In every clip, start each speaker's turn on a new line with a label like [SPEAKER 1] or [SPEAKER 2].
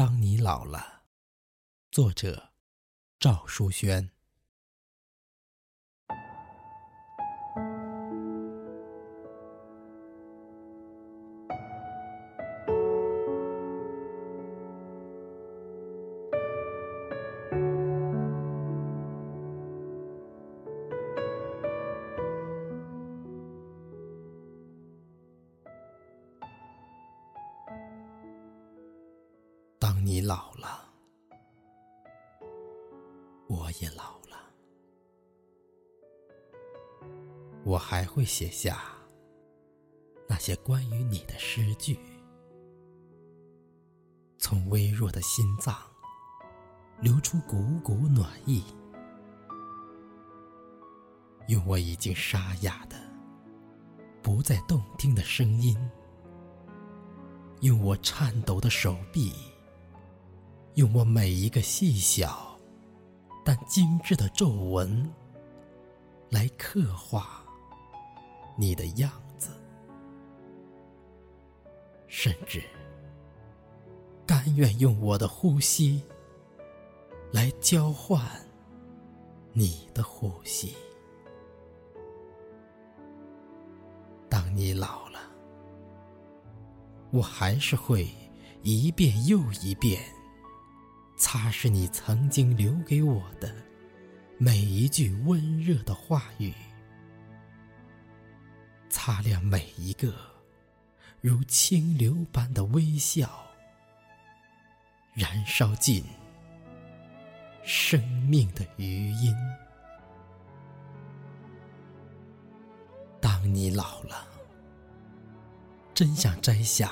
[SPEAKER 1] 当你老了，作者赵书轩。老了，我也老了，我还会写下那些关于你的诗句，从微弱的心脏流出股股暖意，用我已经沙哑的、不再动听的声音，用我颤抖的手臂。用我每一个细小但精致的皱纹，来刻画你的样子，甚至甘愿用我的呼吸来交换你的呼吸。当你老了，我还是会一遍又一遍。擦拭你曾经留给我的每一句温热的话语，擦亮每一个如清流般的微笑，燃烧尽生命的余音。当你老了，真想摘下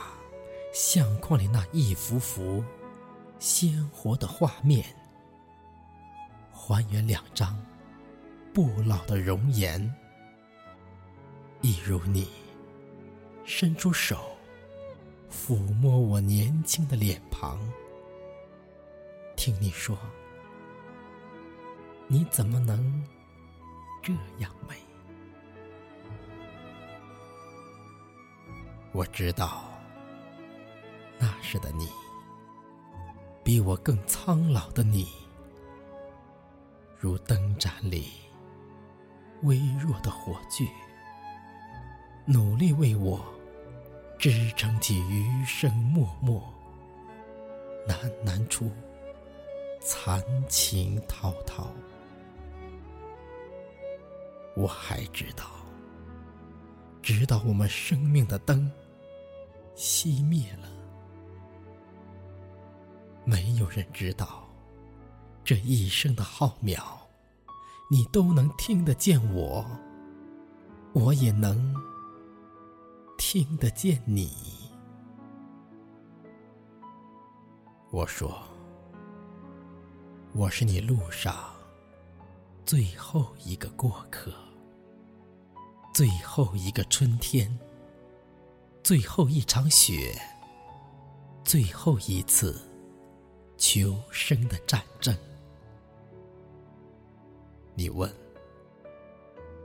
[SPEAKER 1] 相框里那一幅幅。鲜活的画面，还原两张不老的容颜，一如你伸出手抚摸我年轻的脸庞，听你说，你怎么能这样美？我知道，那时的你。比我更苍老的你，如灯盏里微弱的火炬，努力为我支撑起余生默默，喃喃出残情滔滔。我还知道，直到我们生命的灯熄灭了。没有人知道，这一生的浩渺，你都能听得见我，我也能听得见你。我说，我是你路上最后一个过客，最后一个春天，最后一场雪，最后一次。求生的战争，你问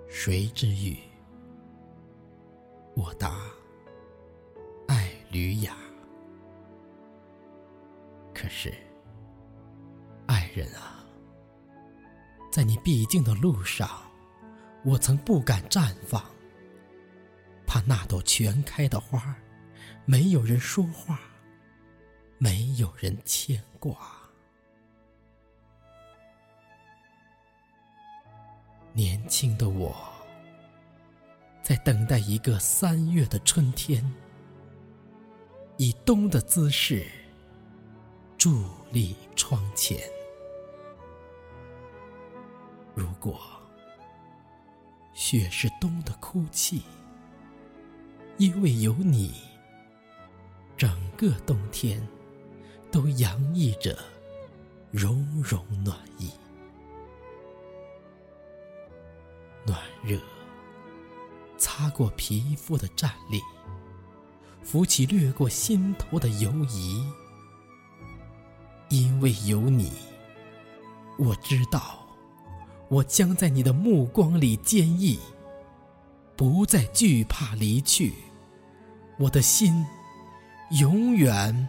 [SPEAKER 1] 谁之欲？我答爱吕雅。可是，爱人啊，在你必经的路上，我曾不敢绽放，怕那朵全开的花没有人说话。没有人牵挂。年轻的我，在等待一个三月的春天，以冬的姿势伫立窗前。如果雪是冬的哭泣，因为有你，整个冬天。都洋溢着融融暖意，暖热擦过皮肤的战栗，浮起掠过心头的犹疑。因为有你，我知道，我将在你的目光里坚毅，不再惧怕离去。我的心永远。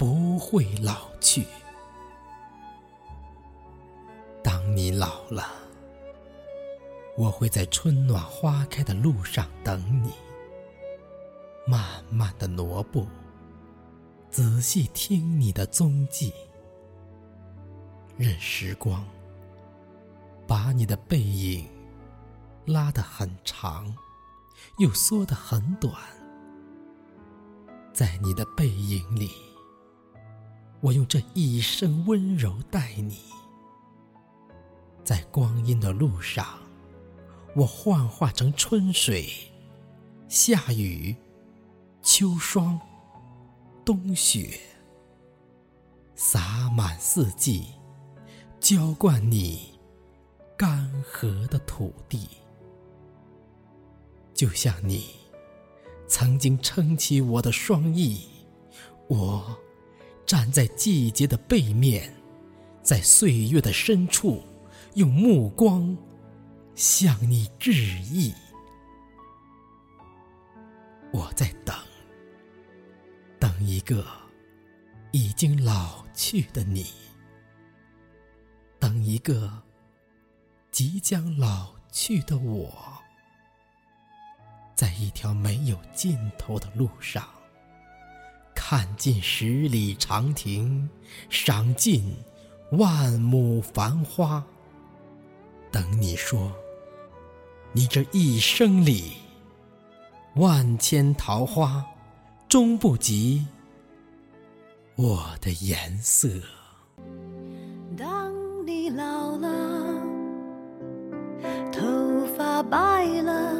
[SPEAKER 1] 不会老去。当你老了，我会在春暖花开的路上等你，慢慢的挪步，仔细听你的踪迹，任时光把你的背影拉得很长，又缩得很短。在你的背影里，我用这一生温柔待你。在光阴的路上，我幻化成春水、夏雨、秋霜、冬雪，洒满四季，浇灌你干涸的土地，就像你。曾经撑起我的双翼，我站在季节的背面，在岁月的深处，用目光向你致意。我在等，等一个已经老去的你，等一个即将老去的我。在一条没有尽头的路上，看尽十里长亭，赏尽万亩繁花。等你说，你这一生里，万千桃花，终不及我的颜色。
[SPEAKER 2] 当你老了，头发白了。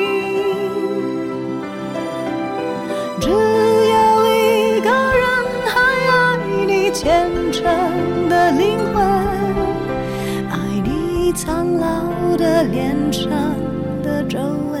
[SPEAKER 2] 苍老的脸上的皱纹。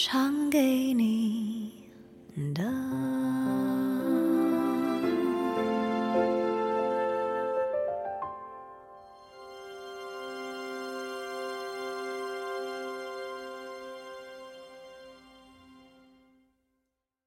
[SPEAKER 2] 唱给你的。